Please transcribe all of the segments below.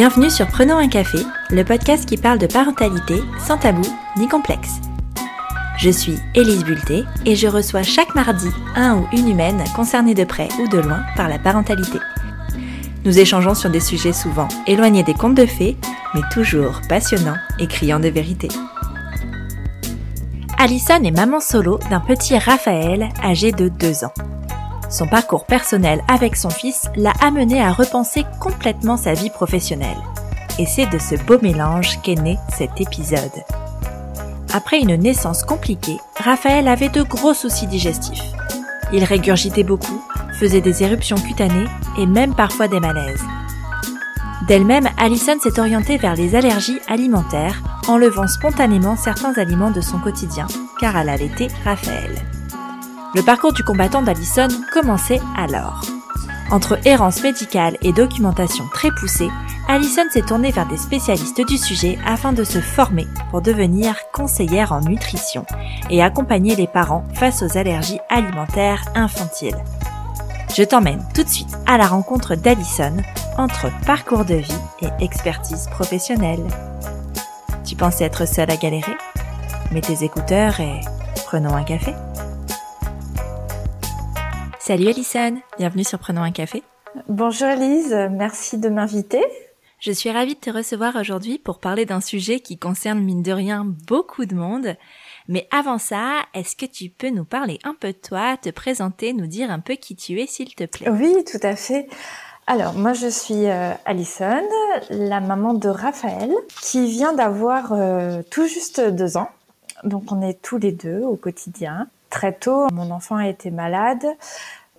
Bienvenue sur Prenons un café, le podcast qui parle de parentalité sans tabou ni complexe. Je suis Élise Bulté et je reçois chaque mardi un ou une humaine concernée de près ou de loin par la parentalité. Nous échangeons sur des sujets souvent éloignés des contes de fées, mais toujours passionnants et criants de vérité. Alison est maman solo d'un petit Raphaël âgé de 2 ans. Son parcours personnel avec son fils l'a amené à repenser complètement sa vie professionnelle. Et c'est de ce beau mélange qu'est né cet épisode. Après une naissance compliquée, Raphaël avait de gros soucis digestifs. Il régurgitait beaucoup, faisait des éruptions cutanées et même parfois des malaises. D'elle-même, Alison s'est orientée vers les allergies alimentaires, enlevant spontanément certains aliments de son quotidien, car elle allaitait Raphaël. Le parcours du combattant d'Alison commençait alors. Entre errance médicale et documentation très poussée, Alison s'est tournée vers des spécialistes du sujet afin de se former pour devenir conseillère en nutrition et accompagner les parents face aux allergies alimentaires infantiles. Je t'emmène tout de suite à la rencontre d'Alison entre parcours de vie et expertise professionnelle. Tu pensais être seule à galérer? Mets tes écouteurs et prenons un café. Salut Alison, bienvenue sur Prenons un café. Bonjour Elise, merci de m'inviter. Je suis ravie de te recevoir aujourd'hui pour parler d'un sujet qui concerne mine de rien beaucoup de monde. Mais avant ça, est-ce que tu peux nous parler un peu de toi, te présenter, nous dire un peu qui tu es s'il te plaît? Oui, tout à fait. Alors, moi, je suis euh, Alison, la maman de Raphaël, qui vient d'avoir euh, tout juste deux ans. Donc, on est tous les deux au quotidien. Très tôt, mon enfant a été malade.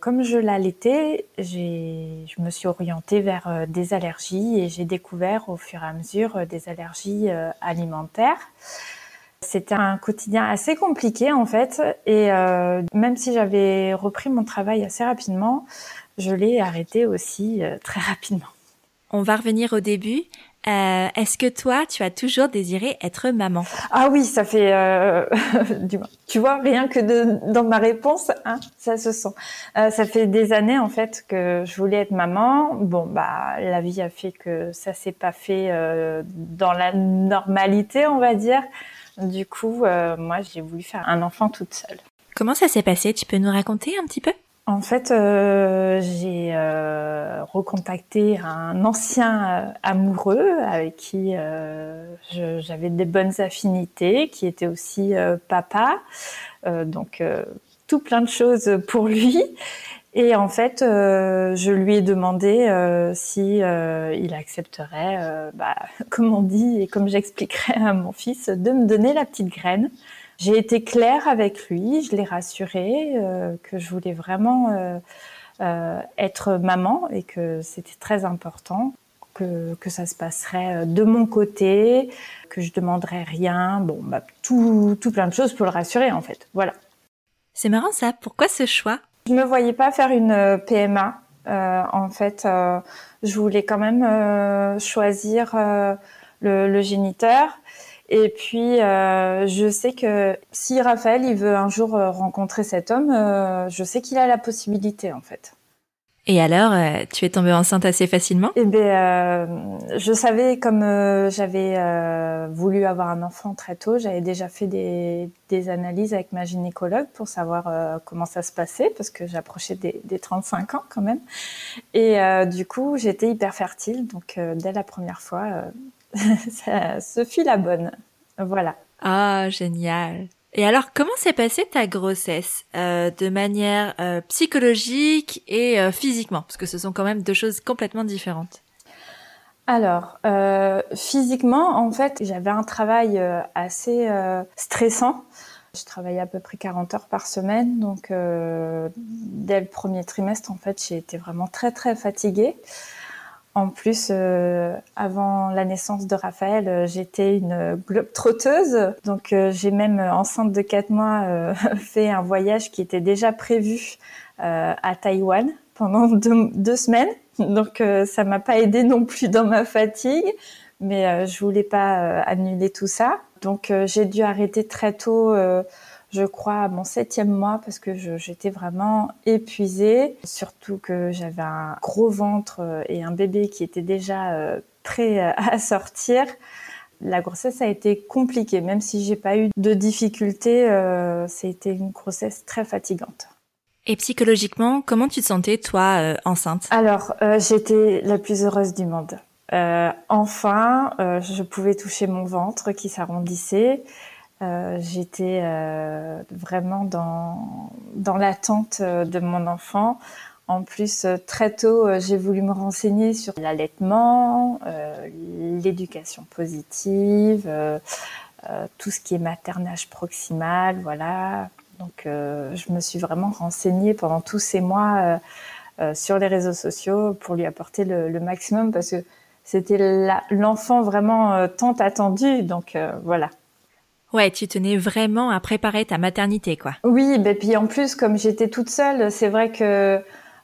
Comme je l'allaitais, je me suis orientée vers euh, des allergies et j'ai découvert au fur et à mesure euh, des allergies euh, alimentaires. C'était un quotidien assez compliqué en fait et même si j'avais repris mon travail assez rapidement, je l'ai arrêté aussi très rapidement. On va revenir au début. Euh, Est-ce que toi, tu as toujours désiré être maman? Ah oui, ça fait, euh, tu vois, rien que de, dans ma réponse, hein, ça se sent. Euh, ça fait des années en fait que je voulais être maman. Bon, bah, la vie a fait que ça s'est pas fait euh, dans la normalité, on va dire. Du coup, euh, moi, j'ai voulu faire un enfant toute seule. Comment ça s'est passé? Tu peux nous raconter un petit peu? En fait, euh, j'ai euh, recontacté un ancien euh, amoureux avec qui euh, j'avais des bonnes affinités, qui était aussi euh, papa, donc tout plein de choses pour lui. Et en fait, je lui ai demandé si il accepterait, bah, comme on dit et comme j'expliquerai à mon fils, de me donner la petite graine. J'ai été claire avec lui, je l'ai rassuré euh, que je voulais vraiment euh, euh, être maman et que c'était très important, que, que ça se passerait de mon côté, que je demanderais rien, bon, bah, tout, tout plein de choses pour le rassurer en fait. Voilà. C'est marrant ça. Pourquoi ce choix? Je me voyais pas faire une PMA. en fait, je voulais quand même choisir le, le géniteur et puis, euh, je sais que si Raphaël, il veut un jour euh, rencontrer cet homme, euh, je sais qu'il a la possibilité, en fait. Et alors, tu es tombée enceinte assez facilement? Eh bien, je savais, comme j'avais voulu avoir un enfant très tôt, j'avais déjà fait des, des, analyses avec ma gynécologue pour savoir comment ça se passait, parce que j'approchais des, des, 35 ans quand même. Et du coup, j'étais hyper fertile, donc dès la première fois, ça, ce fut la bonne. Voilà. Ah, génial. Et alors, comment s'est passée ta grossesse euh, de manière euh, psychologique et euh, physiquement? Parce que ce sont quand même deux choses complètement différentes. Alors, physiquement, en fait, j'avais un travail assez stressant. Je travaillais à peu près 40 heures par semaine, donc dès le premier trimestre, en fait, j'ai été vraiment très très fatiguée. En plus, euh, avant la naissance de Raphaël, euh, j'étais une globe trotteuse. Donc, euh, j'ai même, enceinte de quatre mois, fait un voyage qui était déjà prévu à Taïwan pendant deux, deux semaines. Donc, ça m'a pas aidé non plus dans ma fatigue, mais je voulais pas annuler tout ça. Donc, j'ai dû arrêter très tôt je crois, à mon septième mois parce que j'étais vraiment épuisée. Surtout que j'avais un gros ventre euh, et un bébé qui était déjà euh, prêt à sortir. La grossesse a été compliquée, même si j'ai pas eu de difficultés. Euh, C'était une grossesse très fatigante. Et psychologiquement, comment tu te sentais toi euh, enceinte? Alors, euh, j'étais la plus heureuse du monde. Euh, enfin, euh, je pouvais toucher mon ventre qui s'arrondissait. J'étais vraiment dans dans l'attente de mon enfant. En plus, très tôt, j'ai voulu me renseigner sur l'allaitement, l'éducation positive, tout ce qui est maternage proximal, voilà, donc, euh, je me suis vraiment renseignée pendant tous ces mois euh, euh, sur les réseaux sociaux pour lui apporter le, maximum parce que c'était l'enfant vraiment tant attendu. Donc, voilà. Ouais, tu tenais vraiment à préparer ta maternité, quoi. Oui, ben puis en plus, comme j'étais toute seule, c'est vrai que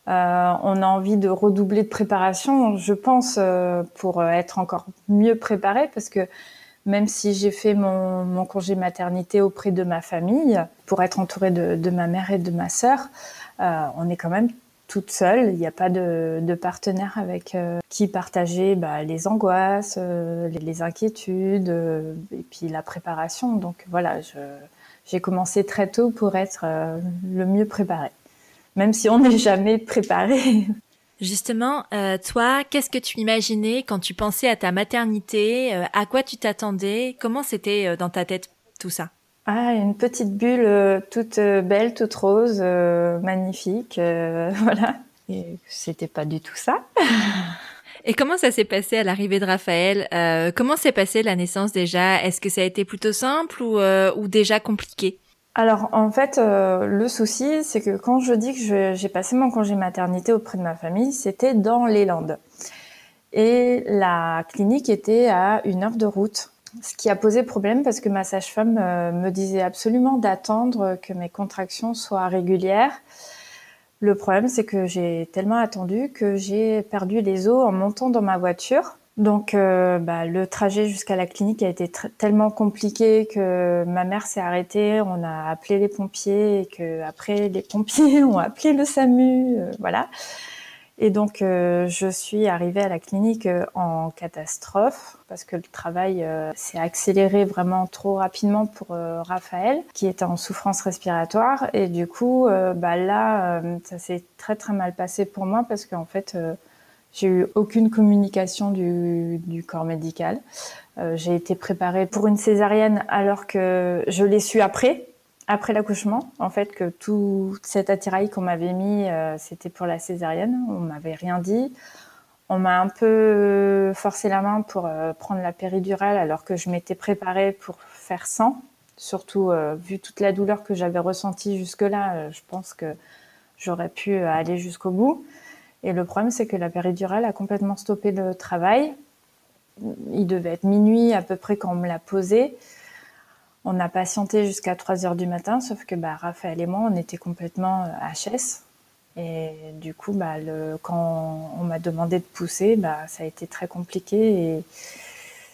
on a envie de redoubler de préparation, je pense, pour être encore mieux préparé, parce que même si j'ai fait mon, congé maternité auprès de ma famille, pour être entourée de, ma mère et de ma sœur, euh, on est quand même toute seule. Il n'y a pas de, partenaire avec euh, qui partager bah, les angoisses, euh, les, inquiétudes et puis la préparation. Donc voilà, j'ai commencé très tôt pour être le mieux préparée, même si on n'est jamais préparé. Justement, euh, toi, qu'est-ce que tu imaginais quand tu pensais à ta maternité? Euh, À quoi tu t'attendais? Comment c'était euh, dans ta tête tout ça? Ah, une petite bulle toute belle, toute rose, magnifique, voilà. Et c'était pas du tout ça. Et comment ça s'est passé à l'arrivée de Raphaël Comment s'est passée la naissance déjà? Est-ce que ça a été plutôt simple ou, ou déjà compliqué? Alors en fait, euh, le souci, c'est que quand je dis que j'ai passé mon congé maternité auprès de ma famille, c'était dans les Landes. Et la clinique était à une heure de route, ce qui a posé problème parce que ma sage-femme euh, me disait absolument d'attendre que mes contractions soient régulières. Le problème, c'est que j'ai tellement attendu que j'ai perdu les os en montant dans ma voiture. Donc, euh, bah, le trajet jusqu'à la clinique a été tellement compliqué que ma mère s'est arrêtée. On a appelé les pompiers et que après les pompiers ont appelé le SAMU, euh, voilà. Et donc, euh, je suis arrivée à la clinique en catastrophe parce que le travail s'est accéléré vraiment trop rapidement pour Raphaël, qui était en souffrance respiratoire. Et du coup, bah là, ça s'est très très mal passé pour moi parce qu'en fait j'ai eu aucune communication du, du corps médical. Euh, j'ai été préparée pour une césarienne alors que je l'ai su après, après l'accouchement. En fait, que tout cet attirail qu'on m'avait mis, euh, c'était pour la césarienne. On m'avait rien dit. On m'a un peu forcé la main pour euh, prendre la péridurale alors que je m'étais préparée pour faire sans. Surtout euh, vu toute la douleur que j'avais ressentie jusque-là, je pense que j'aurais pu aller jusqu'au bout. Et le problème, c'est que la péridurale a complètement stoppé le travail. Il devait être minuit à peu près quand on me l'a posé. On a patienté jusqu'à 3 heures du matin, sauf que bah, Raphaël et moi, on était complètement HS. Euh, et du coup, bah, le, quand on m'a demandé de pousser, bah, ça a été très compliqué et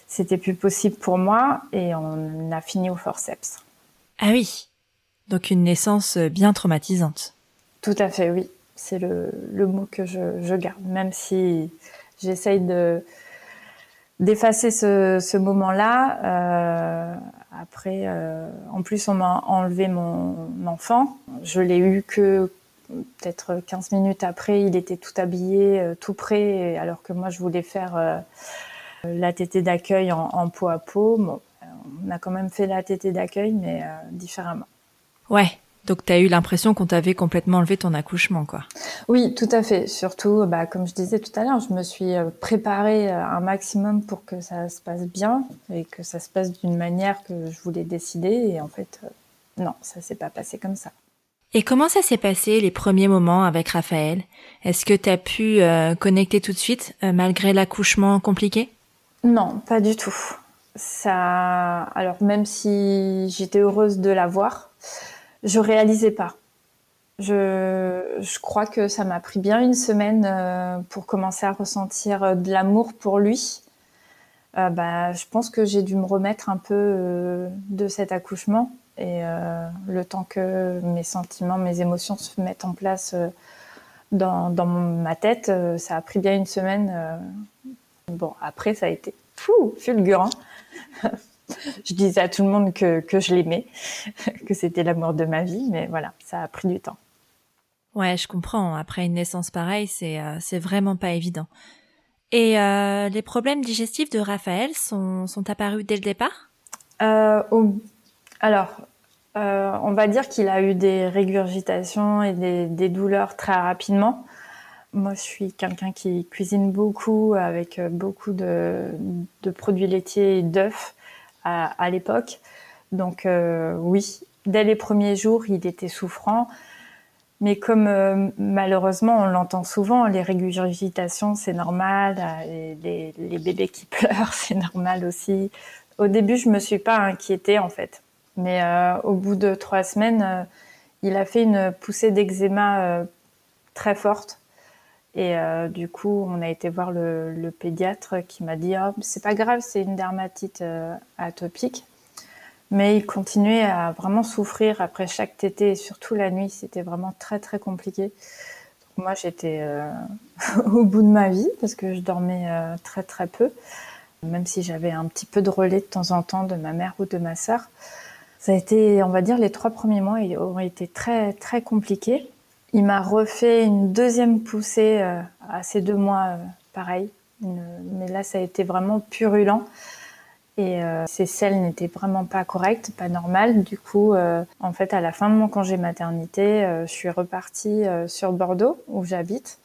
c'était plus possible pour moi. Et on a fini au forceps. Ah oui, donc une naissance bien traumatisante. Tout à fait, oui c'est le, le, mot que je, je, garde, même si j'essaye de d'effacer ce, ce moment-là. Euh, après, euh, en plus, on m'a enlevé mon enfant. Je l'ai eu que peut-être 15 minutes après. Il était tout habillé, euh, tout prêt, alors que moi, je voulais faire euh, la tétée d'accueil en, peau à peau. Bon, on a quand même fait la tétée d'accueil, mais euh, différemment. Ouais, donc, tu as eu l'impression qu'on t'avait complètement enlevé ton accouchement, quoi. Oui, tout à fait. Surtout, bah, comme je disais tout à l'heure, je me suis euh, préparée euh, un maximum pour que ça se passe bien et que ça se passe d'une manière que je voulais décider. Et en fait, euh, non, ça s'est pas passé comme ça. Et comment ça s'est passé les premiers moments avec Raphaël? Est-ce que tu as pu connecter tout de suite malgré l'accouchement compliqué? Non, pas du tout. Ça, alors même si j'étais heureuse de l'avoir, je réalisais pas. Je, crois que ça m'a pris bien une semaine euh, pour commencer à ressentir euh, de l'amour pour lui. Euh, bah, je pense que j'ai dû me remettre un peu euh, de cet accouchement et le temps que mes sentiments, mes émotions se mettent en place dans, dans, ma tête, ça a pris bien une semaine Bon, après, ça a été fou, fulgurant. je disais à tout le monde que, que je l'aimais, que c'était l'amour de ma vie, mais voilà, ça a pris du temps. Ouais, je comprends. Après une naissance pareille, c'est euh, c'est vraiment pas évident. Et euh, les problèmes digestifs de Raphaël sont, sont apparus dès le départ? Euh, Alors, euh, on va dire qu'il a eu des régurgitations et des, des, douleurs très rapidement. Moi, je suis quelqu'un qui cuisine beaucoup avec beaucoup de, de produits laitiers et d'œufs à, l'époque. Donc euh, oui, dès les premiers jours, il était souffrant. Mais comme euh, malheureusement on l'entend souvent, les régurgitations c'est normal, les, bébés qui pleurent c'est normal aussi. Au début je me suis pas inquiétée en fait, mais euh, au bout de trois semaines, il a fait une poussée d'eczéma très forte et du coup on a été voir le, pédiatre qui m'a dit oh, c'est pas grave c'est une dermatite atopique mais il continuait à vraiment souffrir après chaque tétée et surtout la nuit. C'était vraiment très très compliqué. Moi j'étais euh, au bout de ma vie parce que je dormais euh, très très peu, même si j'avais un petit peu de relais de temps en temps de ma mère ou de ma sœur. Ça a été, on va dire, les trois premiers mois ont été très très compliqués. Il m'a refait une deuxième poussée euh, à ces deux mois, euh, pareil. Mais là ça a été vraiment purulent. Et euh, ces selles n'étaient vraiment pas correctes, pas normales. Du coup, euh, en fait, à la fin de mon congé maternité, euh, je suis repartie euh, sur Bordeaux, où j'habite.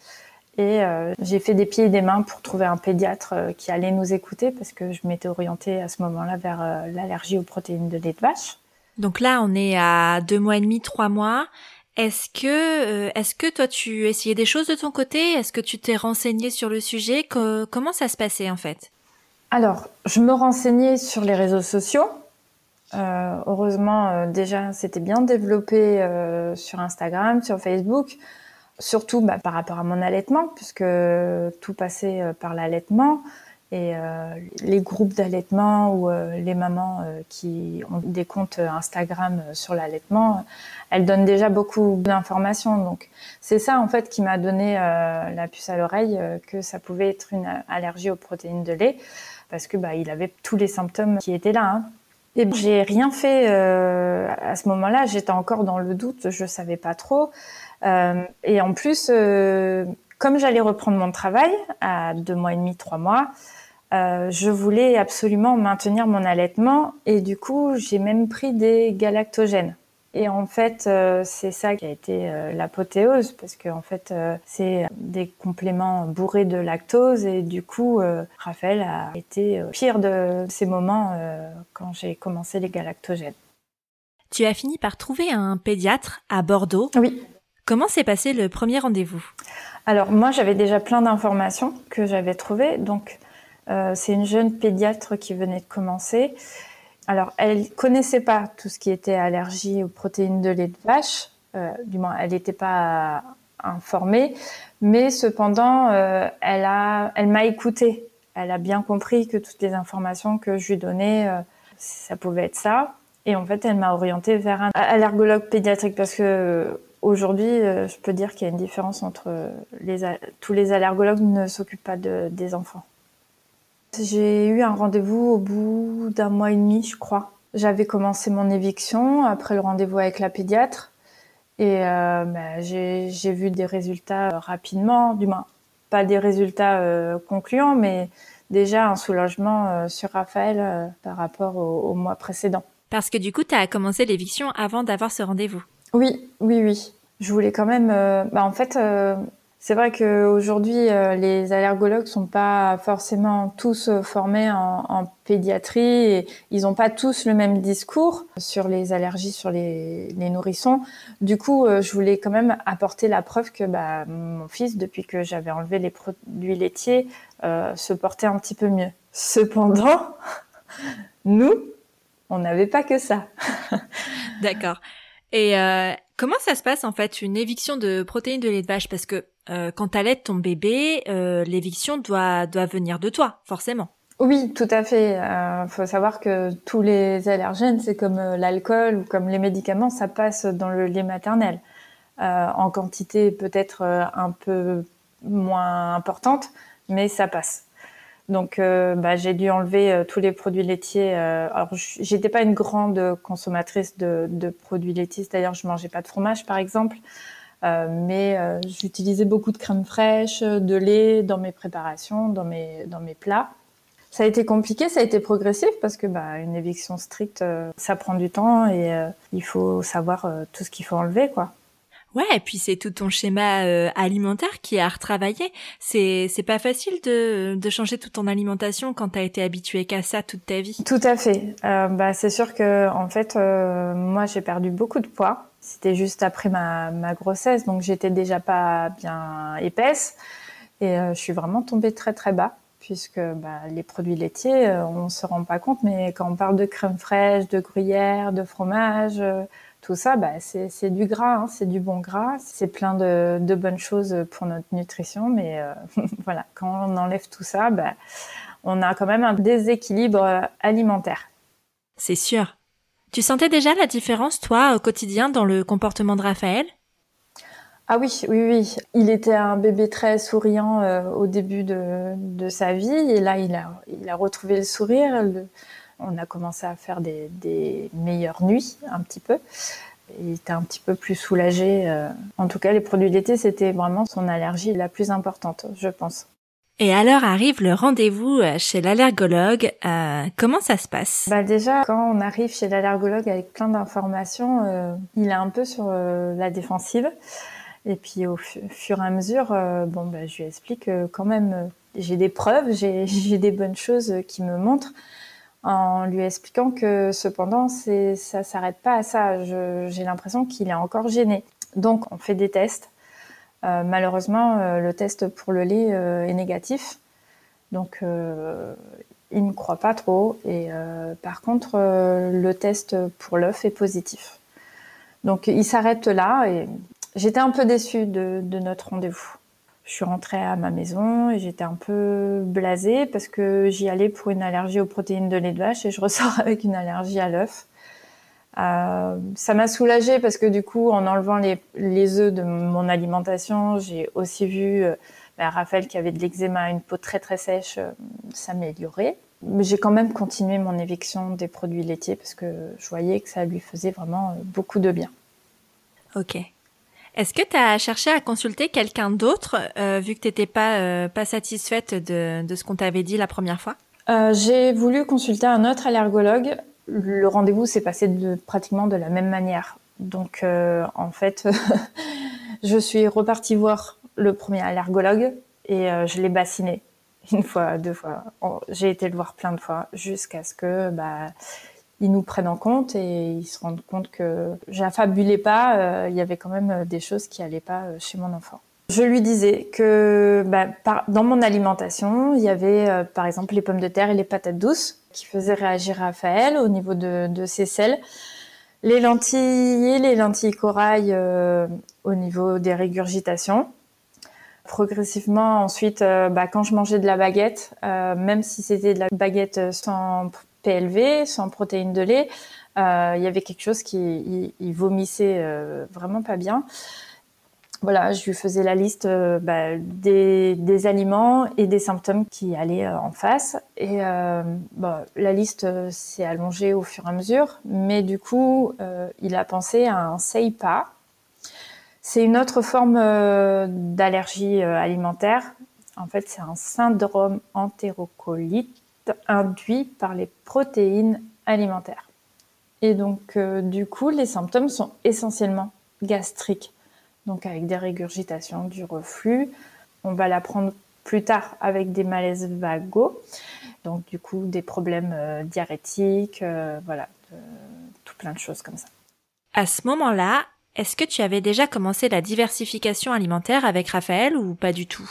Et j'ai fait des pieds et des mains pour trouver un pédiatre qui allait nous écouter, parce que je m'étais orientée à ce moment-là vers l'allergie aux protéines de lait de vache. Donc là, on est à deux mois et demi, trois mois. Est-ce que, est-ce que toi, tu essayais des choses de ton côté? Est-ce que tu t'es renseigné sur le sujet? Que, Comment ça se passait en fait? Alors, je me renseignais sur les réseaux sociaux. Euh, heureusement, euh, déjà, c'était bien développé euh, sur Instagram, sur Facebook, surtout bah, par rapport à mon allaitement, puisque tout passait euh, par l'allaitement. Et euh, les groupes d'allaitement ou les mamans qui ont des comptes Instagram sur l'allaitement, elles donnent déjà beaucoup d'informations. Donc, c'est ça, en fait, qui m'a donné la puce à l'oreille que ça pouvait être une allergie aux protéines de lait parce que bah, il avait tous les symptômes qui étaient là. Hein. Et j'ai rien fait euh, à ce moment-là. J'étais encore dans le doute, je savais pas trop. Euh, et en plus, euh, comme j'allais reprendre mon travail à deux mois et demi, trois mois, euh, je voulais absolument maintenir mon allaitement et du coup, j'ai même pris des galactogènes. Et en fait, euh, c'est ça qui a été euh, l'apothéose, parce que en fait, euh, c'est des compléments bourrés de lactose, et du coup, Raphaël a été pire de ces moments quand j'ai commencé les galactogènes. Tu as fini par trouver un pédiatre à Bordeaux? Oui. Comment s'est passé le premier rendez-vous? Alors moi, j'avais déjà plein d'informations que j'avais trouvées, donc c'est une jeune pédiatre qui venait de commencer alors, elle connaissait pas tout ce qui était allergie aux protéines de lait de vache. Euh, du moins, elle n'était pas informée, mais cependant, euh, elle m'a écoutée. Elle a bien compris que toutes les informations que je lui donnais, euh, ça pouvait être ça. Et en fait, elle m'a orientée vers un allergologue pédiatrique parce que aujourd'hui, je peux dire qu'il y a une différence entre tous les allergologues ne s'occupent pas de, des enfants. J'ai eu un rendez-vous au bout d'un mois et demi, je crois. J'avais commencé mon éviction après le rendez-vous avec la pédiatre et euh, bah, j'ai vu des résultats euh, rapidement, du moins pas des résultats euh, concluants, mais déjà un soulagement euh, sur Raphaël par rapport au, au, mois précédent. Parce que du coup, tu as commencé l'éviction avant d'avoir ce rendez-vous. Oui, oui, oui. Je voulais quand même. Bah, en fait, c'est vrai qu'aujourd'hui, euh, les allergologues sont pas forcément tous euh, formés en, en pédiatrie et ils n'ont pas tous le même discours sur les allergies sur les, les nourrissons. Du coup, euh, je voulais quand même apporter la preuve que bah, mon fils, depuis que j'avais enlevé les produits laitiers, euh, se portait un petit peu mieux. Cependant, nous, on n'avait pas que ça. D'accord. Et euh, comment ça se passe en fait une éviction de protéines de lait de vache? Parce que euh, quand t'allaites ton bébé, euh, l'éviction doit doit venir de toi, forcément. Oui, tout à fait. Euh, faut savoir que tous les allergènes, c'est comme euh, l'alcool ou comme les médicaments, ça passe dans le lait maternel. Euh, en quantité peut-être un peu moins importante, mais ça passe. Donc, bah, j'ai dû enlever tous les produits laitiers. alors, j'étais pas une grande consommatrice de, produits laitiers, c'est-à-dire je mangeais pas de fromage, par exemple. Euh, mais euh, j'utilisais beaucoup de crème fraîche, de lait dans mes préparations, dans mes, dans mes plats. Ça a été compliqué, ça a été progressif parce que bah, une éviction stricte, euh, ça prend du temps et il faut savoir tout ce qu'il faut enlever, quoi. Ouais, et puis c'est tout ton schéma alimentaire qui est à retravailler. C'est c'est pas facile de de changer toute ton alimentation quand t'as été habitué qu'à ça toute ta vie. Tout à fait. bah c'est sûr que en fait moi j'ai perdu beaucoup de poids c'était juste après ma, ma grossesse, donc j'étais déjà pas bien épaisse. Et euh, je suis vraiment tombée très très bas, puisque bah, les produits laitiers, euh, on se rend pas compte, mais quand on parle de crème fraîche, de gruyère, de fromage, euh, tout ça, bah, c'est du gras, hein, c'est du bon gras, c'est plein de, de, bonnes choses pour notre nutrition, mais voilà, quand on enlève tout ça, bah, on a quand même un déséquilibre alimentaire. C'est sûr. Tu sentais déjà la différence, toi, au quotidien, dans le comportement de Raphaël? Ah oui, oui, oui. Il était un bébé très souriant euh, au début de, de, sa vie et là, il a, il a retrouvé le sourire. On a commencé à faire des, des, meilleures nuits, un petit peu. Il était un petit peu plus soulagé. Euh. En tout cas, les produits d'été, c'était vraiment son allergie la plus importante, je pense. Et alors arrive le rendez-vous euh, chez l'allergologue. Euh, comment ça se passe? Bah déjà, quand on arrive chez l'allergologue avec plein d'informations, euh, il est un peu sur la défensive. Et puis au fur et à mesure, bon, bah, je lui explique quand même, j'ai des preuves, j'ai des bonnes choses qui me montrent, en lui expliquant que cependant, ça s'arrête pas à ça. J'ai l'impression qu'il est encore gêné. Donc on fait des tests euh, malheureusement, euh, le test pour le lait euh, est négatif. Donc, il ne croit pas trop. Et par contre, le test pour l'œuf est positif. Donc, il s'arrête là. Et j'étais un peu déçue de notre rendez-vous. Je suis rentrée à ma maison et j'étais un peu blasée parce que j'y allais pour une allergie aux protéines de lait de vache et je ressors avec une allergie à l'œuf. Euh, ça m'a soulagée parce que du coup, en enlevant les, les œufs de mon alimentation, j'ai aussi vu euh, bah, Raphaël qui avait de l'eczéma, une peau très très sèche, euh, s'améliorer. Mais j'ai quand même continué mon éviction des produits laitiers parce que je voyais que ça lui faisait vraiment beaucoup de bien. Ok. Est-ce que tu as cherché à consulter quelqu'un d'autre vu que tu n'étais pas, pas satisfaite de, de ce qu'on t'avait dit la première fois? J'ai voulu consulter un autre allergologue le rendez-vous s'est passé de, pratiquement de la même manière. Donc, euh, en fait, je suis repartie voir le premier allergologue et euh, je l'ai bassiné une fois, deux fois. J'ai été le voir plein de fois jusqu'à ce que bah, ils nous prennent en compte et ils se rendent compte que j'affabulais pas. Euh, il y avait quand même des choses qui allaient pas chez mon enfant. Je lui disais que bah, dans mon alimentation, il y avait par exemple les pommes de terre et les patates douces qui faisait réagir Raphaël au niveau de, ses selles. Les lentilles, les lentilles corail euh, au niveau des régurgitations. Progressivement, ensuite, euh, bah, quand je mangeais de la baguette, euh, même si c'était de la baguette sans PLV, sans protéines de lait, il y avait quelque chose qui vomissait vraiment pas bien voilà, je lui faisais la liste euh, bah, des, aliments et des symptômes qui allaient euh, en face. Et euh, la liste s'est allongée au fur et à mesure, mais du coup, il a pensé à un SEIPA. C'est une autre forme d'allergie alimentaire. En fait, c'est un syndrome entérocolite induit par les protéines alimentaires. Et donc, du coup, les symptômes sont essentiellement gastriques donc avec des régurgitations, du reflux. On va l'apprendre plus tard avec des malaises vagos, donc du coup des problèmes euh, diarrhétiques, euh, voilà, tout plein de choses comme ça. À ce moment-là, est-ce que tu avais déjà commencé la diversification alimentaire avec Raphaël ou pas du tout?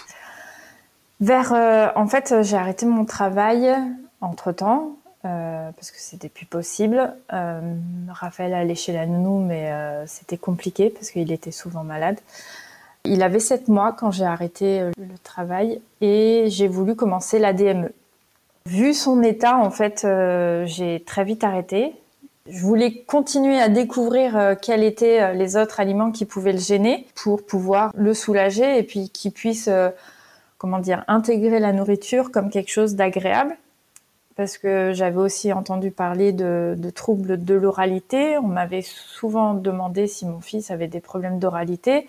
Vers, euh, en fait, j'ai arrêté mon travail entre temps. Euh, parce que c'était plus possible. Euh, Raphaël allait chez la nounou, mais euh, c'était compliqué parce qu'il était souvent malade. Il avait sept mois quand j'ai arrêté le travail et j'ai voulu commencer la DME. Vu son état, en fait, j'ai très vite arrêté. Je voulais continuer à découvrir quels étaient les autres aliments qui pouvaient le gêner pour pouvoir le soulager et puis qu'il puisse comment dire, intégrer la nourriture comme quelque chose d'agréable. Parce que j'avais aussi entendu parler de, troubles de l'oralité. On m'avait souvent demandé si mon fils avait des problèmes d'oralité,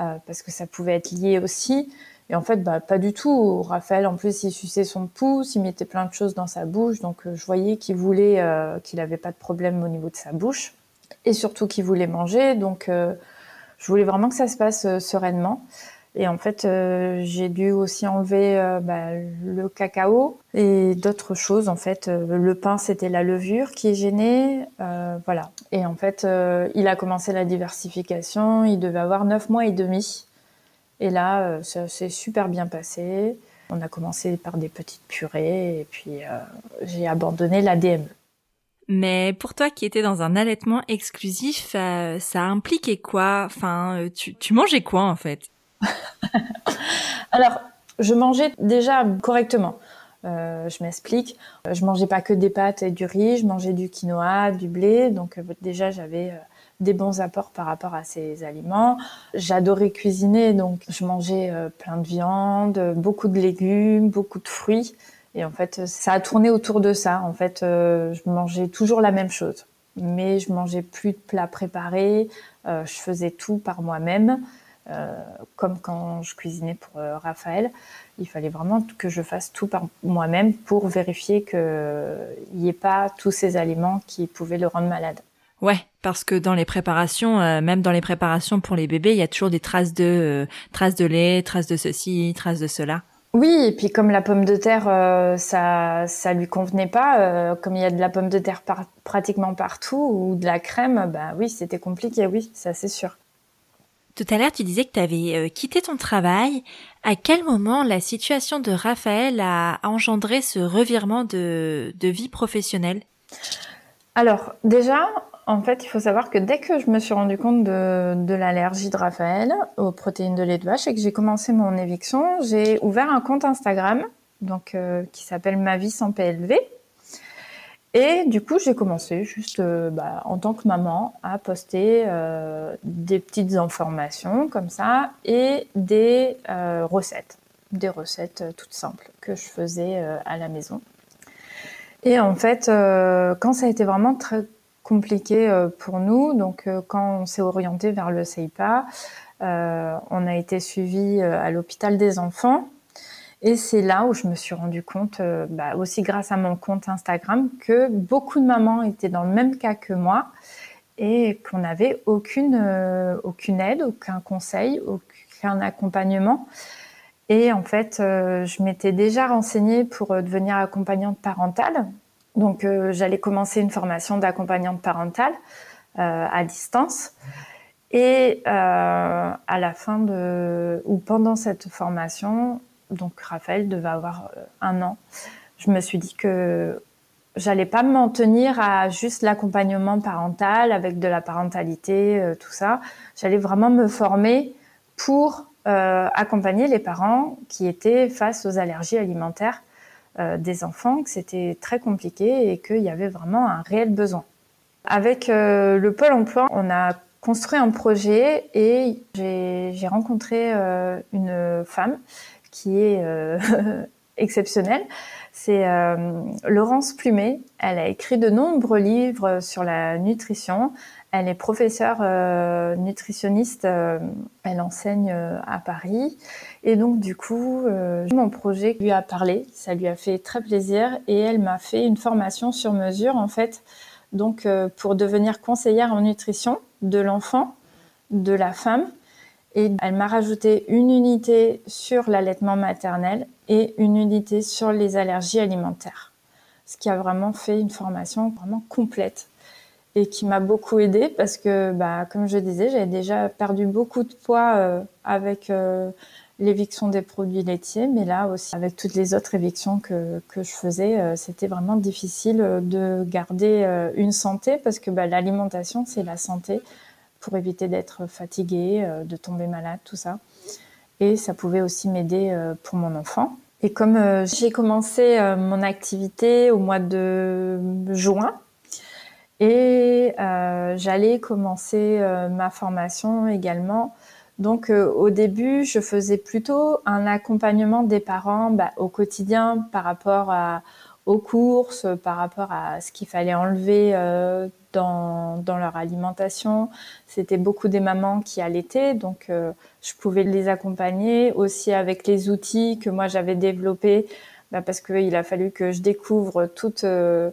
euh, parce que ça pouvait être lié aussi. Et en fait, bah, pas du tout. Raphaël, en plus, il suçait son pouce, il mettait plein de choses dans sa bouche. Donc, euh, je voyais qu'il voulait, euh, qu'il n'avait pas de problème au niveau de sa bouche. Et surtout qu'il voulait manger. Donc, je voulais vraiment que ça se passe sereinement. Et en fait, euh, j'ai dû aussi enlever euh, bah, le cacao et d'autres choses. En fait, le pain, c'était la levure qui est gênée. voilà. Et en fait, il a commencé la diversification. Il devait avoir neuf mois et demi. Et là, ça s'est super bien passé. On a commencé par des petites purées et puis j'ai abandonné la DME. Mais pour toi qui étais dans un allaitement exclusif, euh, ça impliquait quoi? Enfin, tu mangeais quoi en fait? Alors, je mangeais déjà correctement. Euh, je m'explique. Je mangeais pas que des pâtes et du riz, je mangeais du quinoa, du blé. Donc euh, déjà, j'avais des bons apports par rapport à ces aliments. J'adorais cuisiner, donc je mangeais plein de viande, beaucoup de légumes, beaucoup de fruits. Et en fait, ça a tourné autour de ça. En fait, euh, je mangeais toujours la même chose, mais je mangeais plus de plats préparés. Euh, je faisais tout par moi-même, euh, comme quand je cuisinais pour Raphaël. Il fallait vraiment que je fasse tout par moi-même pour vérifier qu'il n'y ait pas tous ces aliments qui pouvaient le rendre malade. Ouais, parce que dans les préparations, même dans les préparations pour les bébés, il y a toujours des traces de traces de lait, traces de ceci, traces de cela. Oui, et puis comme la pomme de terre, euh, ça, ça lui convenait pas, euh, comme il y a de la pomme de terre pratiquement partout ou de la crème, bah oui, c'était compliqué, oui, ça c'est sûr. Tout à l'heure, tu disais que tu avais euh, quitté ton travail. À quel moment la situation de Raphaël a engendré ce revirement de, de vie professionnelle? Alors, déjà, en fait, il faut savoir que dès que je me suis rendu compte de, l'allergie de Raphaël aux protéines de lait de vache et que j'ai commencé mon éviction, j'ai ouvert un compte Instagram donc euh, qui s'appelle Ma vie sans PLV. Et du coup, j'ai commencé juste euh, bah, en tant que maman à poster euh, des petites informations comme ça et des recettes, des recettes toutes simples que je faisais à la maison. Et en fait, quand ça a été vraiment très compliqué euh, pour nous. Donc, euh, quand on s'est orienté vers le CEIPA, euh, on a été suivi à l'hôpital des enfants. Et c'est là où je me suis rendu compte, bah, aussi grâce à mon compte Instagram, que beaucoup de mamans étaient dans le même cas que moi et qu'on n'avait aucune, aucune aide, aucun conseil, aucun accompagnement. Et en fait, je m'étais déjà renseignée pour devenir accompagnante parentale. Donc, euh, j'allais commencer une formation d'accompagnante parentale euh, à distance. Et euh, à la fin de, ou pendant cette formation, donc Raphaël devait avoir un an, je me suis dit que j'allais pas m'en tenir à juste l'accompagnement parental avec de la parentalité, tout ça. J'allais vraiment me former pour accompagner les parents qui étaient face aux allergies alimentaires euh, des enfants, que c'était très compliqué et qu'il y avait vraiment un réel besoin. Avec euh, le Pôle emploi, on a construit un projet et j'ai rencontré euh, une femme qui est exceptionnelle. C'est Laurence Plumet. Elle a écrit de nombreux livres sur la nutrition. Elle est professeure euh, nutritionniste, euh, elle enseigne euh, à Paris. Et donc du coup, mon projet lui a parlé, ça lui a fait très plaisir et elle m'a fait une formation sur mesure en fait, donc pour devenir conseillère en nutrition de l'enfant, de la femme. Et elle m'a rajouté une unité sur l'allaitement maternel et une unité sur les allergies alimentaires. Ce qui a vraiment fait une formation vraiment complète et qui m'a beaucoup aidée parce que, bah, comme je disais, j'avais déjà perdu beaucoup de poids euh, avec euh, l'éviction des produits laitiers, mais là aussi avec toutes les autres évictions que, que je faisais, euh, c'était vraiment difficile de garder une santé parce que bah, l'alimentation, c'est la santé pour éviter d'être fatigué, de tomber malade, tout ça. Et ça pouvait aussi m'aider pour mon enfant. Et comme j'ai commencé mon activité au mois de juin, et euh, j'allais commencer euh, ma formation également Donc au début, je faisais plutôt un accompagnement des parents bah, au quotidien par rapport à, aux courses, par rapport à ce qu'il fallait enlever dans, dans, leur alimentation. C'était beaucoup des mamans qui allaitaient, donc je pouvais les accompagner aussi avec les outils que moi j'avais développés bah parce qu'il a fallu que je découvre toutes, euh,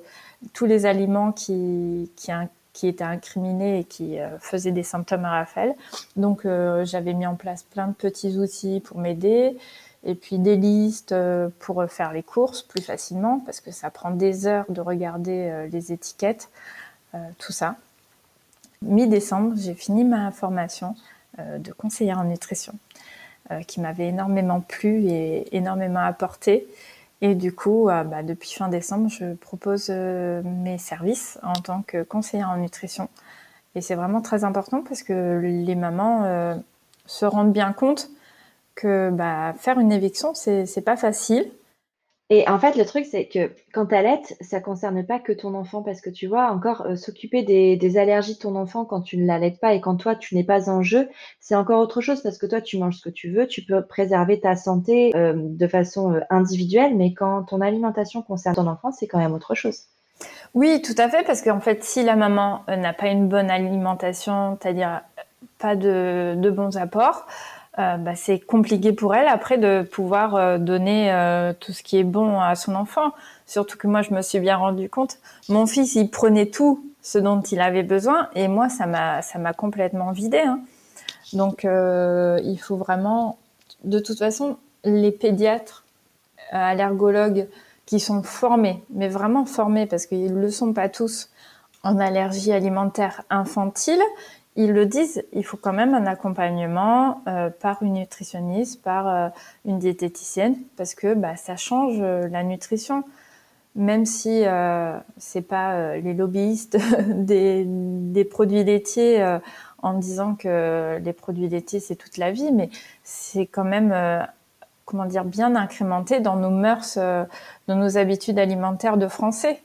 tous les aliments qui, qui, qui, étaient incriminés et qui euh, faisaient des symptômes à Raphaël. Donc euh, j'avais mis en place plein de petits outils pour m'aider et puis des listes pour faire les courses plus facilement parce que ça prend des heures de regarder les étiquettes, tout ça. Mi-décembre, j'ai fini ma formation de conseillère en nutrition qui m'avait énormément plu et énormément apporté. Et du coup, euh, bah, depuis fin décembre, je propose euh, mes services en tant que conseillère en nutrition. Et c'est vraiment très important parce que les mamans euh, se rendent bien compte que bah, faire une éviction, c'est pas facile. Et en fait, le truc, c'est que quand tu allaites, ça concerne pas que ton enfant, parce que tu vois, encore euh, s'occuper des, allergies de ton enfant quand tu ne l'allaites pas et quand toi, tu n'es pas en jeu, c'est encore autre chose, parce que toi, tu manges ce que tu veux, tu peux préserver ta santé euh, de façon euh, individuelle, mais quand ton alimentation concerne ton enfant, c'est quand même autre chose. Oui, tout à fait, parce qu'en fait, si la maman n'a pas une bonne alimentation, c'est-à-dire pas de, de bons apports, euh, bah, c'est compliqué pour elle après de pouvoir euh, donner euh, tout ce qui est bon à son enfant. Surtout que moi, je me suis bien rendu compte. Mon fils, il prenait tout ce dont il avait besoin, et moi, ça m'a ça m'a complètement vidé. Hein. Donc, il faut vraiment, de toute façon, les pédiatres, allergologues qui sont formés, mais vraiment formés parce qu'ils ne le sont pas tous en allergie alimentaire infantile, ils le disent, il faut quand même un accompagnement euh, par une nutritionniste, par euh, une diététicienne, parce que bah, ça change euh, la nutrition. Même si euh, c'est pas les lobbyistes des, des, produits laitiers en disant que les produits laitiers c'est toute la vie, mais c'est quand même comment dire bien incrémenté dans nos mœurs, dans nos habitudes alimentaires de Français.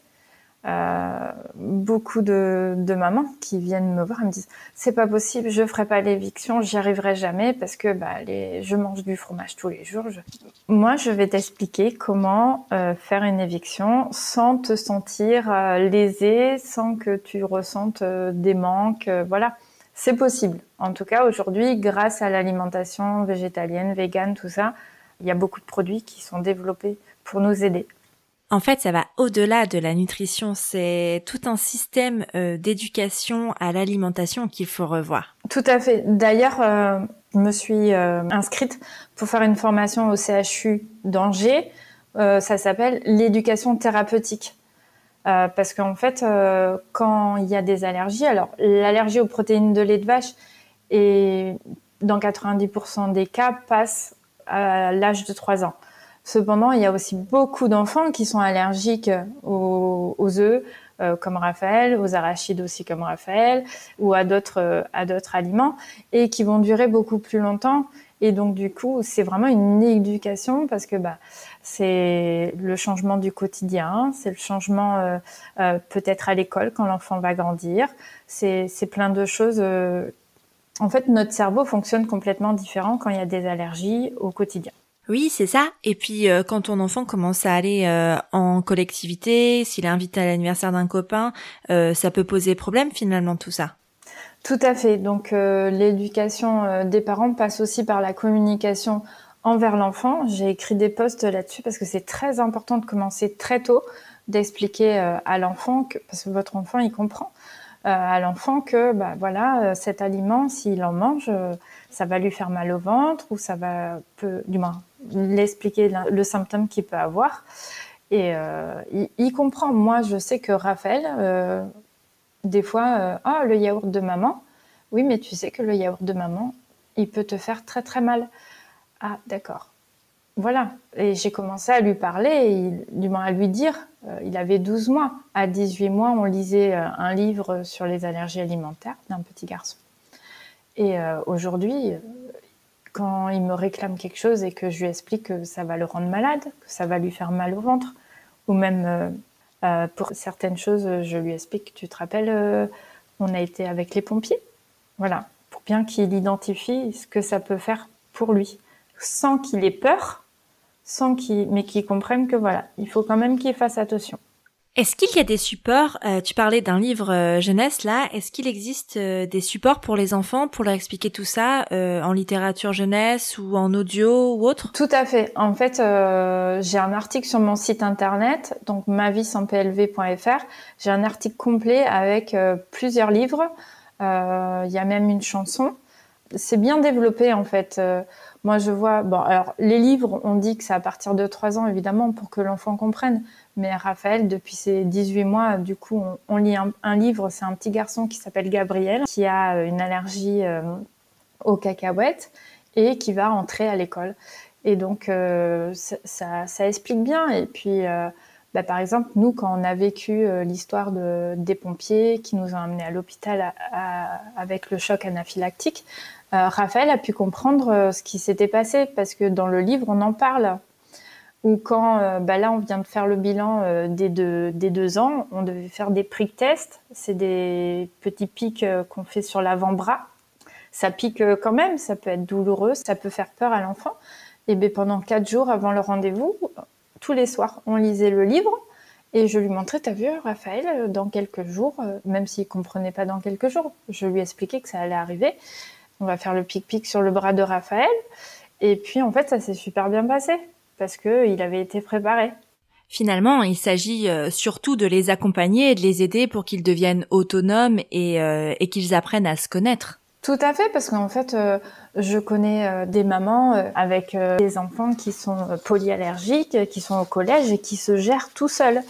Euh, beaucoup de, de, mamans qui viennent me voir me disent c'est pas possible, je ferai pas l'éviction, j'y arriverai jamais parce que bah, les, je mange du fromage tous les jours. Moi, je vais t'expliquer comment euh, faire une éviction sans te sentir euh, lésé, sans que tu ressentes euh, des manques. voilà, c'est possible. En tout cas, aujourd'hui, grâce à l'alimentation végétalienne, végane, tout ça, il y a beaucoup de produits qui sont développés pour nous aider. En fait, ça va au-delà de la nutrition. C'est tout un système euh, d'éducation à l'alimentation qu'il faut revoir. Tout à fait. D'ailleurs, euh, je me suis euh, inscrite pour faire une formation au CHU d'Angers. ça s'appelle l'éducation thérapeutique. parce qu'en fait, quand il y a des allergies, alors l'allergie aux protéines de lait de vache, et dans 90% des cas, passe à l'âge de 3 ans. Cependant, il y a aussi beaucoup d'enfants qui sont allergiques aux, œufs, euh, comme Raphaël, aux arachides aussi comme Raphaël, ou à d'autres euh, à d'autres aliments, et qui vont durer beaucoup plus longtemps. Et donc du coup, c'est vraiment une éducation parce que bah c'est le changement du quotidien, c'est le changement euh, peut-être à l'école quand l'enfant va grandir. C'est plein de choses. en fait, notre cerveau fonctionne complètement différent quand il y a des allergies au quotidien. Oui, c'est ça. Et puis euh, quand ton enfant commence à aller euh, en collectivité, s'il est invité à l'anniversaire d'un copain, euh, ça peut poser problème finalement tout ça. Tout à fait. Donc l'éducation des parents passe aussi par la communication envers l'enfant. J'ai écrit des posts là-dessus parce que c'est très important de commencer très tôt, d'expliquer à l'enfant que parce que votre enfant il comprend à l'enfant que bah voilà cet aliment s'il en mange ça va lui faire mal au ventre ou ça va peu du moins l'expliquer le symptôme qu'il peut avoir. Et euh, il, comprend. Moi, je sais que Raphaël, euh, des fois, ah, le yaourt de maman. Oui, mais tu sais que le yaourt de maman, il peut te faire très très mal. Ah, d'accord. Voilà. Et j'ai commencé à lui parler, du moins à lui dire. il avait 12 mois. À 18 mois, on lisait un livre sur les allergies alimentaires d'un petit garçon. Et aujourd'hui, quand il me réclame quelque chose et que je lui explique que ça va le rendre malade, que ça va lui faire mal au ventre, ou même euh, euh, pour certaines choses, je lui explique, tu te rappelles, euh, on a été avec les pompiers, voilà, pour bien qu'il identifie ce que ça peut faire pour lui, sans qu'il ait peur, sans qu'il, mais qu'il comprenne que voilà, il faut quand même qu'il fasse attention. Est-ce qu'il y a des supports euh, Tu parlais d'un livre euh, jeunesse là. Est-ce qu'il existe euh, des supports pour les enfants pour leur expliquer tout ça en littérature jeunesse ou en audio ou autre? Tout à fait. En fait, j'ai un article sur mon site internet, donc plv.fr. J'ai un article complet avec plusieurs livres. Il y a même une chanson. C'est bien développé en fait. Moi, je vois. Bon, alors les livres, on dit que c'est à partir de 3 ans évidemment pour que l'enfant comprenne. Mais Raphaël, depuis ses 18 mois, du coup, on, lit un, livre. C'est un petit garçon qui s'appelle Gabriel, qui a euh, une allergie euh, aux cacahuètes et qui va entrer à l'école. Et donc, euh, ça, ça, explique bien. Et puis, bah, par exemple, nous, quand on a vécu l'histoire de, des pompiers qui nous ont amenés à l'hôpital avec le choc anaphylactique, Raphaël a pu comprendre ce qui s'était passé parce que dans le livre, on en parle ou quand euh, bah là on vient de faire le bilan euh, des, deux, ans, on devait faire des prick tests. C'est des petits pics euh, qu'on fait sur l'avant-bras. Ça pique quand même, ça peut être douloureux, ça peut faire peur à l'enfant. Et bien pendant quatre jours avant le rendez-vous, tous les soirs, on lisait le livre et je lui montrais, t'as vu Raphaël, dans quelques jours, même s'il comprenait pas dans quelques jours, je lui expliquais que ça allait arriver. On va faire le pic-pic sur le bras de Raphaël. Et puis en fait, ça s'est super bien passé parce qu'il avait été préparé. Finalement, il s'agit euh, surtout de les accompagner et de les aider pour qu'ils deviennent autonomes et, euh, et qu'ils apprennent à se connaître. Tout à fait, parce qu'en fait, euh, je connais des mamans avec des enfants qui sont polyallergiques, qui sont au collège et qui se gèrent tout seuls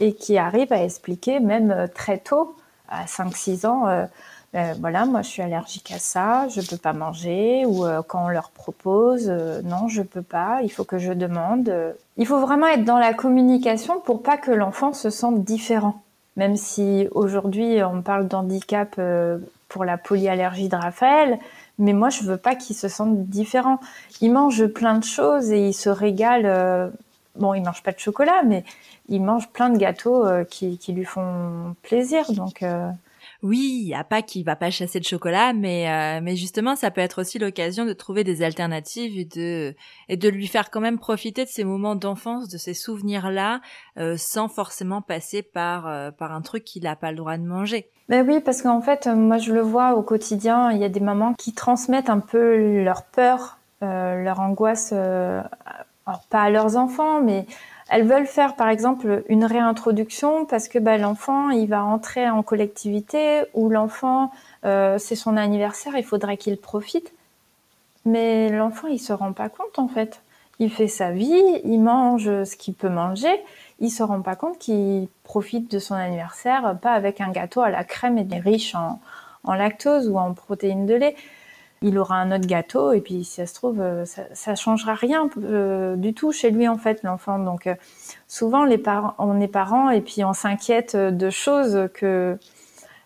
et qui arrivent à expliquer même très tôt, à 5-6 ans, euh, voilà, moi je suis allergique à ça, je peux pas manger, ou euh, quand on leur propose, euh, non, je peux pas, il faut que je demande. Il faut vraiment être dans la communication pour pas que l'enfant se sente différent. Même si aujourd'hui on parle d'handicap pour la polyallergie de Raphaël, mais moi je veux pas qu'il se sente différent. Il mange plein de choses et il se régale. bon, il mange pas de chocolat, mais il mange plein de gâteaux qui, qui, lui font plaisir, donc. Oui, a pas qu'il va pas chasser de chocolat, mais euh, mais justement, ça peut être aussi l'occasion de trouver des alternatives et de et de lui faire quand même profiter de ces moments d'enfance, de ces souvenirs-là, euh, sans forcément passer par euh, par un truc qu'il a pas le droit de manger. Ben oui, parce qu'en fait, moi je le vois au quotidien, il y a des mamans qui transmettent un peu leur peur, leur angoisse, alors pas à leurs enfants, mais elles veulent faire par exemple une réintroduction parce que bah, l'enfant il va entrer en collectivité ou l'enfant euh, c'est son anniversaire, il faudrait qu'il profite. Mais l'enfant il se rend pas compte en fait. Il fait sa vie, il mange ce qu'il peut manger, il se rend pas compte qu'il profite de son anniversaire pas avec un gâteau à la crème et des riches en, en lactose ou en protéines de lait il aura un autre gâteau et puis si ça se trouve euh, ça, ça changera rien euh, du tout chez lui en fait l'enfant. Donc euh, souvent les parents on est parents et puis on s'inquiète de choses que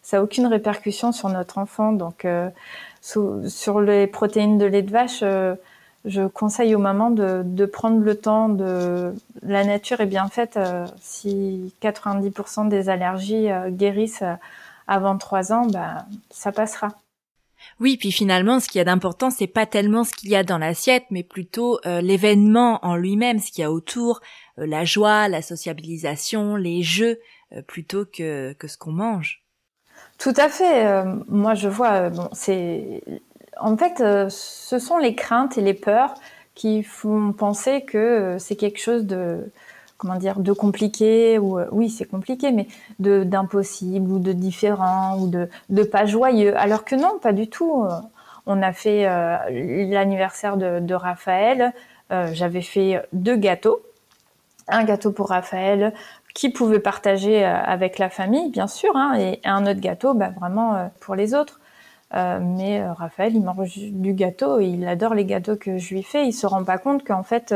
ça n'a aucune répercussion sur notre enfant. Donc sur les protéines de lait de vache je conseille aux mamans de, de, prendre le temps de la nature est bien faite si 90% des allergies guérissent avant 3 ans bah ça passera oui, puis finalement, ce qu'il y a d'important, c'est pas tellement ce qu'il y a dans l'assiette, mais plutôt euh, l'événement en lui-même, ce qu'il y a autour, euh, la joie, la sociabilisation, les jeux, euh, plutôt que, que ce qu'on mange. Tout à fait. moi, je vois. bon, c'est en fait, ce sont les craintes et les peurs qui font penser que c'est quelque chose de comment dire de compliqué ou euh, oui c'est compliqué mais de d'impossible ou de différent ou de de pas joyeux. Alors que non pas du tout. On a fait euh, l'anniversaire de, de, Raphaël. Euh, j'avais fait deux gâteaux. Un gâteau pour Raphaël qui pouvait partager avec la famille bien sûr hein, et un autre gâteau bah, vraiment pour les autres. Mais Raphaël, il mange du gâteau il adore les gâteaux que je lui fais. Il se rend pas compte qu'en fait,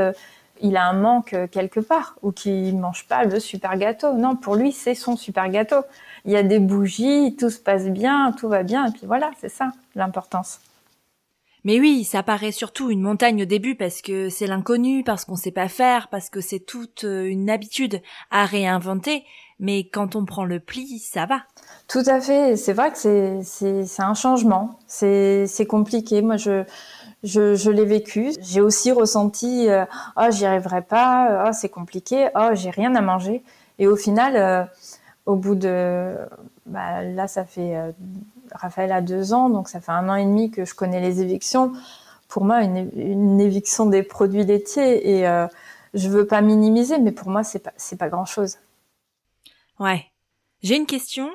il a un manque quelque part ou qu'il mange pas le super gâteau. Non, pour lui, c'est son super gâteau. Il y a des bougies, tout se passe bien, tout va bien, et puis voilà, c'est ça l'importance. Mais oui, ça paraît surtout une montagne au début parce que c'est l'inconnu, parce qu'on sait pas faire, parce que c'est toute euh, une habitude à réinventer. mais quand on prend le pli, ça va. Tout à fait. C'est vrai que c'est c'est un changement. C'est c'est compliqué. Moi, je je, je l'ai vécu. J'ai aussi ressenti, euh, oh, j'y arriverai pas, oh, c'est compliqué, oh, j'ai rien à manger. Et au final, euh, au bout de, bah, là, ça fait, euh, Raphaël a deux ans, donc ça fait un an et demi que je connais les évictions. Pour moi, une, une éviction des produits laitiers, et euh, je veux pas minimiser, mais pour moi, c'est pas, c'est pas grand chose. Ouais. J'ai une question.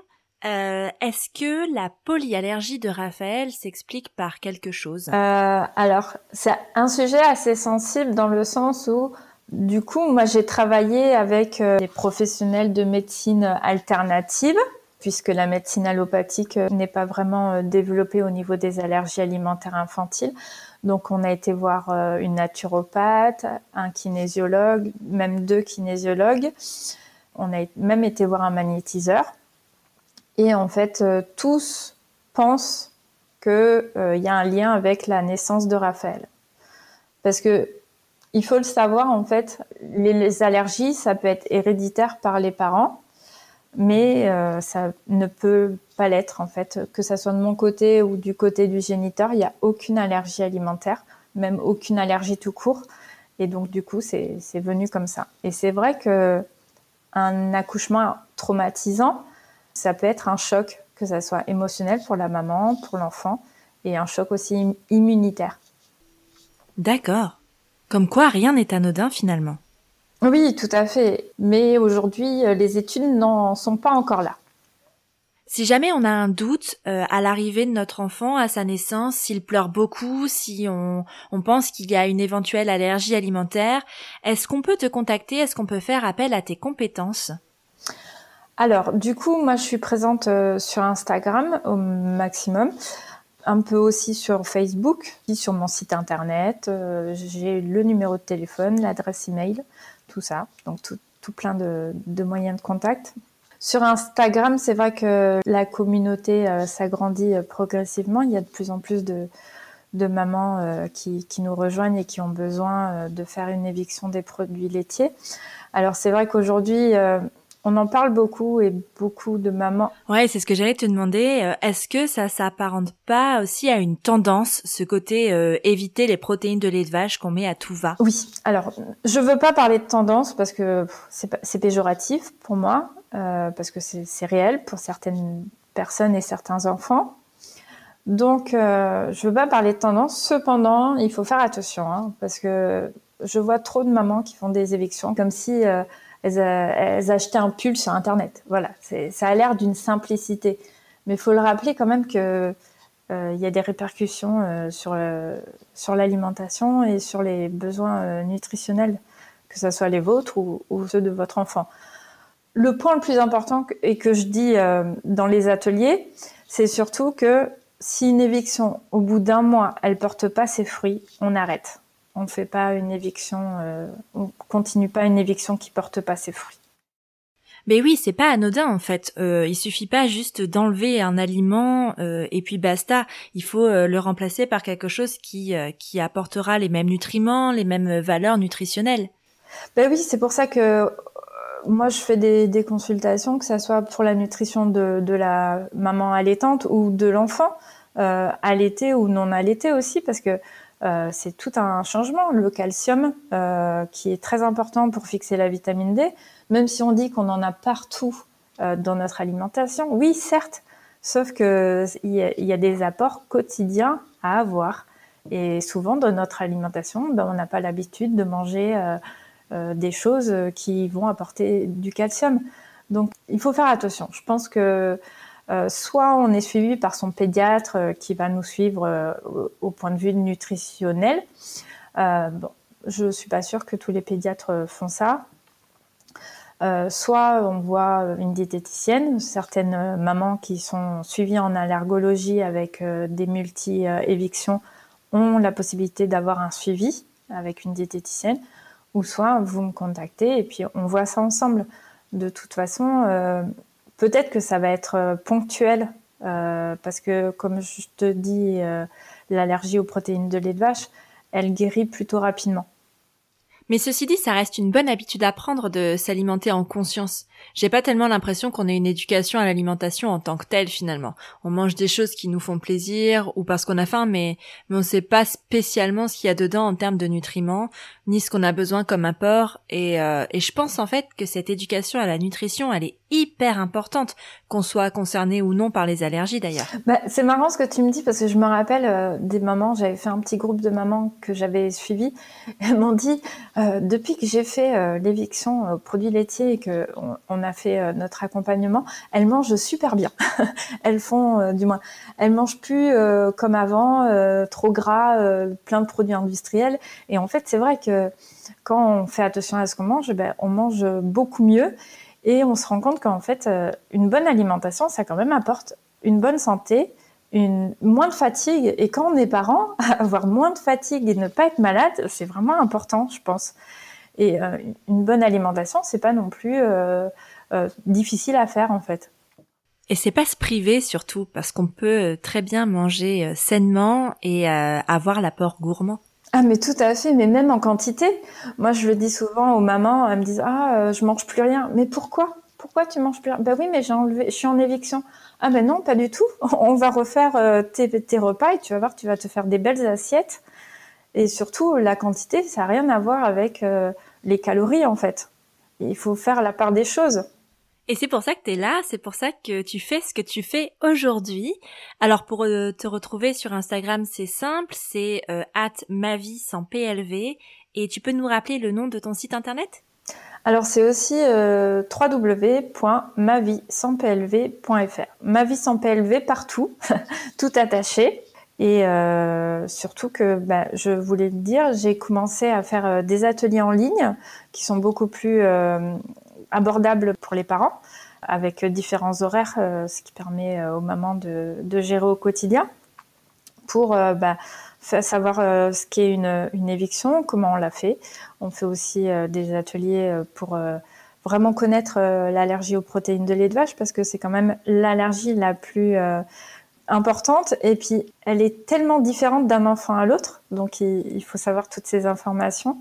Euh, Est-ce que la polyallergie de Raphaël s'explique par quelque chose? Euh, Alors, c'est un sujet assez sensible dans le sens où, du coup, moi, j'ai travaillé avec euh, des professionnels de médecine alternative, puisque la médecine allopathique n'est pas vraiment développée au niveau des allergies alimentaires infantiles. Donc, on a été voir une naturopathe, un kinésiologue, même deux kinésiologues. On a même été voir un magnétiseur. Et en fait, euh, tous pensent qu'il euh, y a un lien avec la naissance de Raphaël. Parce que il faut le savoir, en fait, les, allergies, ça peut être héréditaire par les parents, mais euh, ça ne peut pas l'être, en fait. Que ça soit de mon côté ou du côté du géniteur, il n'y a aucune allergie alimentaire, même aucune allergie tout court. Et donc, du coup, c'est venu comme ça. Et c'est vrai que un accouchement traumatisant, ça peut être un choc, que ça soit émotionnel pour la maman, pour l'enfant, et un choc aussi immunitaire. D'accord. Comme quoi, rien n'est anodin finalement. Oui, tout à fait. Mais aujourd'hui, euh, les études n'en sont pas encore là. Si jamais on a un doute euh, à l'arrivée de notre enfant, à sa naissance, s'il pleure beaucoup, si on, on pense qu'il y a une éventuelle allergie alimentaire, est-ce qu'on peut te contacter? Est-ce qu'on peut faire appel à tes compétences? Alors, du coup, moi, je suis présente euh, sur Instagram au maximum, un peu aussi sur Facebook, sur mon site internet. euh, J'ai le numéro de téléphone, l'adresse email, tout ça. Donc, tout, tout plein de, moyens de contact. Sur Instagram, c'est vrai que la communauté euh, s'agrandit progressivement. Il y a de plus en plus de, mamans qui, nous rejoignent et qui ont besoin de faire une éviction des produits laitiers. Alors c'est vrai qu'aujourd'hui, on en parle beaucoup et beaucoup de mamans. Ouais, c'est ce que j'allais te demander. Euh, Est-ce que ça s'apparente pas aussi à une tendance, ce côté euh, éviter les protéines de lait de vache qu'on met à tout va? Oui, alors je veux pas parler de tendance parce que c'est péjoratif pour moi, euh, parce que c'est réel pour certaines personnes et certains enfants. Donc, euh, je veux pas parler de tendance. Cependant, il faut faire attention, hein, parce que je vois trop de mamans qui font des évictions comme si elles, a- elles achetaient un pull sur Internet. Voilà, ça a l'air d'une simplicité, mais il faut le rappeler quand même que euh, il y a des répercussions euh, sur euh, sur l'alimentation et sur les besoins euh, nutritionnels, que ce soit les vôtres ou, ceux de votre enfant. Le point le plus important et que je dis euh, dans les ateliers, c'est surtout que si une éviction, au bout d'un mois, elle porte pas ses fruits, on arrête. On ne fait pas une éviction, euh, on continue pas une éviction qui porte pas ses fruits. Mais oui, c'est pas anodin en fait. Euh, il suffit pas juste d'enlever un aliment euh, et puis basta. Il faut euh, le remplacer par quelque chose qui euh, qui apportera les mêmes nutriments, les mêmes valeurs nutritionnelles. Ben oui, c'est pour ça que moi je fais des, des consultations, que ça soit pour la nutrition de, de la maman allaitante ou de l'enfant allaité ou non allaité aussi, parce que euh, c'est tout un changement. Le calcium, euh, qui est très important pour fixer la vitamine D, même si on dit qu'on en a partout euh, dans notre alimentation, oui, certes, sauf que il y, y a des apports quotidiens à avoir. Et souvent, dans notre alimentation, ben, on n'a pas l'habitude de manger euh, euh, des choses qui vont apporter du calcium. Donc, il faut faire attention. Je pense que euh, soit on est suivi par son pédiatre euh, qui va nous suivre euh, au, point de vue nutritionnel. Je suis pas sûre que tous les pédiatres font ça. Soit on voit une diététicienne, certaines mamans qui sont suivies en allergologie avec des multi-évictions ont la possibilité d'avoir un suivi avec une diététicienne, ou soit vous me contactez et puis on voit ça ensemble. De toute façon, peut-être que ça va être euh, ponctuel, euh, parce que comme je te dis, euh, l'allergie aux protéines de lait de vache, elle guérit plutôt rapidement. Mais ceci dit, ça reste une bonne habitude à prendre de s'alimenter en conscience. J'ai pas tellement l'impression qu'on ait une éducation à l'alimentation en tant que telle finalement. On mange des choses qui nous font plaisir ou parce qu'on a faim, mais, mais on sait pas spécialement ce qu'il y a dedans en termes de nutriments, ni ce qu'on a besoin comme apport. Et, euh, et je pense en fait que cette éducation à la nutrition, elle est hyper importante, qu'on soit concerné ou non par les allergies d'ailleurs. Bah, c'est marrant ce que tu me dis parce que je me rappelle euh, des mamans, j'avais fait un petit groupe de mamans que j'avais suivi, elles m'ont dit euh, depuis que j'ai fait euh, l'éviction aux produits laitiers et que on, a fait notre accompagnement, elles mangent super bien. elles font du moins, elles mangent plus comme avant, trop gras, plein de produits industriels. Et en fait, c'est vrai que quand on fait attention à ce qu'on mange, ben, on mange beaucoup mieux. Et on se rend compte qu'en fait, une bonne alimentation, ça quand même apporte une bonne santé, une, moins de fatigue. Et quand on est parent, avoir moins de fatigue et ne pas être malade, c'est vraiment important, je pense. Et euh, une bonne alimentation, c'est pas non plus euh, euh, difficile à faire en fait. Et c'est pas se priver surtout, parce qu'on peut très bien manger sainement et avoir l'apport gourmand. Ah mais tout à fait, mais même en quantité. Moi je le dis souvent aux mamans, elles me disent ah je mange plus rien. Mais pourquoi? Pourquoi tu manges plus rien? Ben oui mais j'ai enlevé, je suis en éviction. Ah ben non, pas du tout. On va refaire euh, tes, tes, repas et tu vas voir, tu vas te faire des belles assiettes. Et surtout, la quantité, ça n'a rien à voir avec euh, les calories en fait. Il faut faire la part des choses. Et c'est pour ça que tu es là, c'est pour ça que tu fais ce que tu fais aujourd'hui. Alors pour euh, te retrouver sur Instagram, c'est simple, c'est at ma vie sans PLV. Et tu peux nous rappeler le nom de ton site internet? Alors c'est aussi euh, www.mavie-sans-plv.fr. Ma vie sans PLV partout, tout attaché. Et euh, surtout que, bah, je voulais le dire, j'ai commencé à faire euh, des ateliers en ligne qui sont beaucoup plus euh, abordables pour les parents, avec différents horaires, ce qui permet aux mamans de, gérer au quotidien pour bah, savoir ce qu'est une, éviction, comment on l'a fait, on fait aussi euh, des ateliers euh, pour euh, vraiment connaître l'allergie aux protéines de lait de vache parce que c'est quand même l'allergie la plus importante. Et puis elle est tellement différente d'un enfant à l'autre donc il, faut savoir toutes ces informations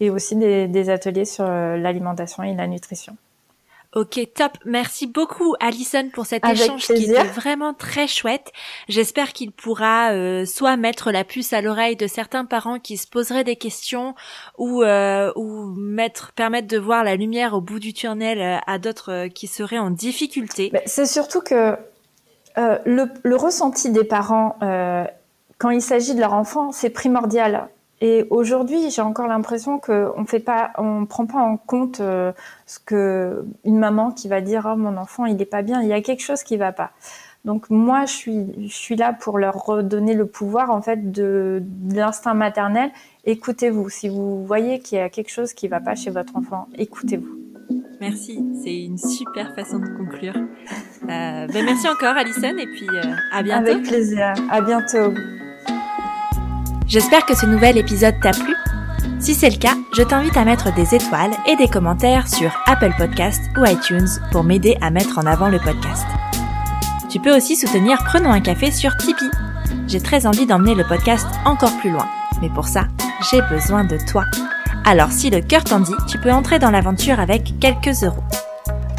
et aussi des ateliers sur l'alimentation et la nutrition. Ok, top. Merci beaucoup, Alison, pour cet échange qui était vraiment très chouette. J'espère qu'il pourra euh, soit mettre la puce à l'oreille de certains parents qui se poseraient des questions, ou euh, ou mettre permettre de voir la lumière au bout du tunnel euh, à d'autres qui seraient en difficulté. C'est surtout que le, le, ressenti des parents quand il s'agit de leur enfant, c'est primordial. Et aujourd'hui, j'ai encore l'impression qu'on fait pas, on prend pas en compte euh, ce que une maman qui va dire oh, mon enfant il est pas bien, il y a quelque chose qui va pas. Donc moi je suis je suis là pour leur redonner le pouvoir en fait de, de l'instinct maternel. Écoutez-vous. Si vous voyez qu'il y a quelque chose qui va pas chez votre enfant, écoutez-vous. Merci, c'est une super façon de conclure. Euh, ben merci encore Alison et puis euh, à bientôt. Avec plaisir. À bientôt. J'espère que ce nouvel épisode t'a plu. Si c'est le cas, je t'invite à mettre des étoiles et des commentaires sur Apple Podcast ou iTunes pour m'aider à mettre en avant le podcast. Tu peux aussi soutenir Prenons un café sur Tipeee. J'ai très envie d'emmener le podcast encore plus loin, mais pour ça, j'ai besoin de toi. Alors si le cœur t'en dit, tu peux entrer dans l'aventure avec quelques euros.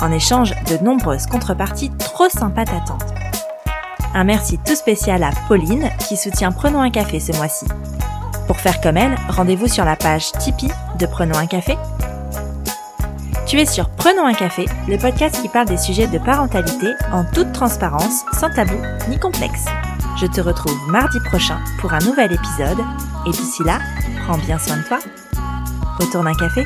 En échange, de nombreuses contreparties trop sympas t'attendent. Un merci tout spécial à Pauline qui soutient Prenons un café ce mois-ci. Pour faire comme elle, rendez-vous sur la page Tipeee de Prenons un café. Tu es sur Prenons un café, le podcast qui parle des sujets de parentalité en toute transparence, sans tabou ni complexe. Je te retrouve mardi prochain pour un nouvel épisode et d'ici là, prends bien soin de toi. Retourne un café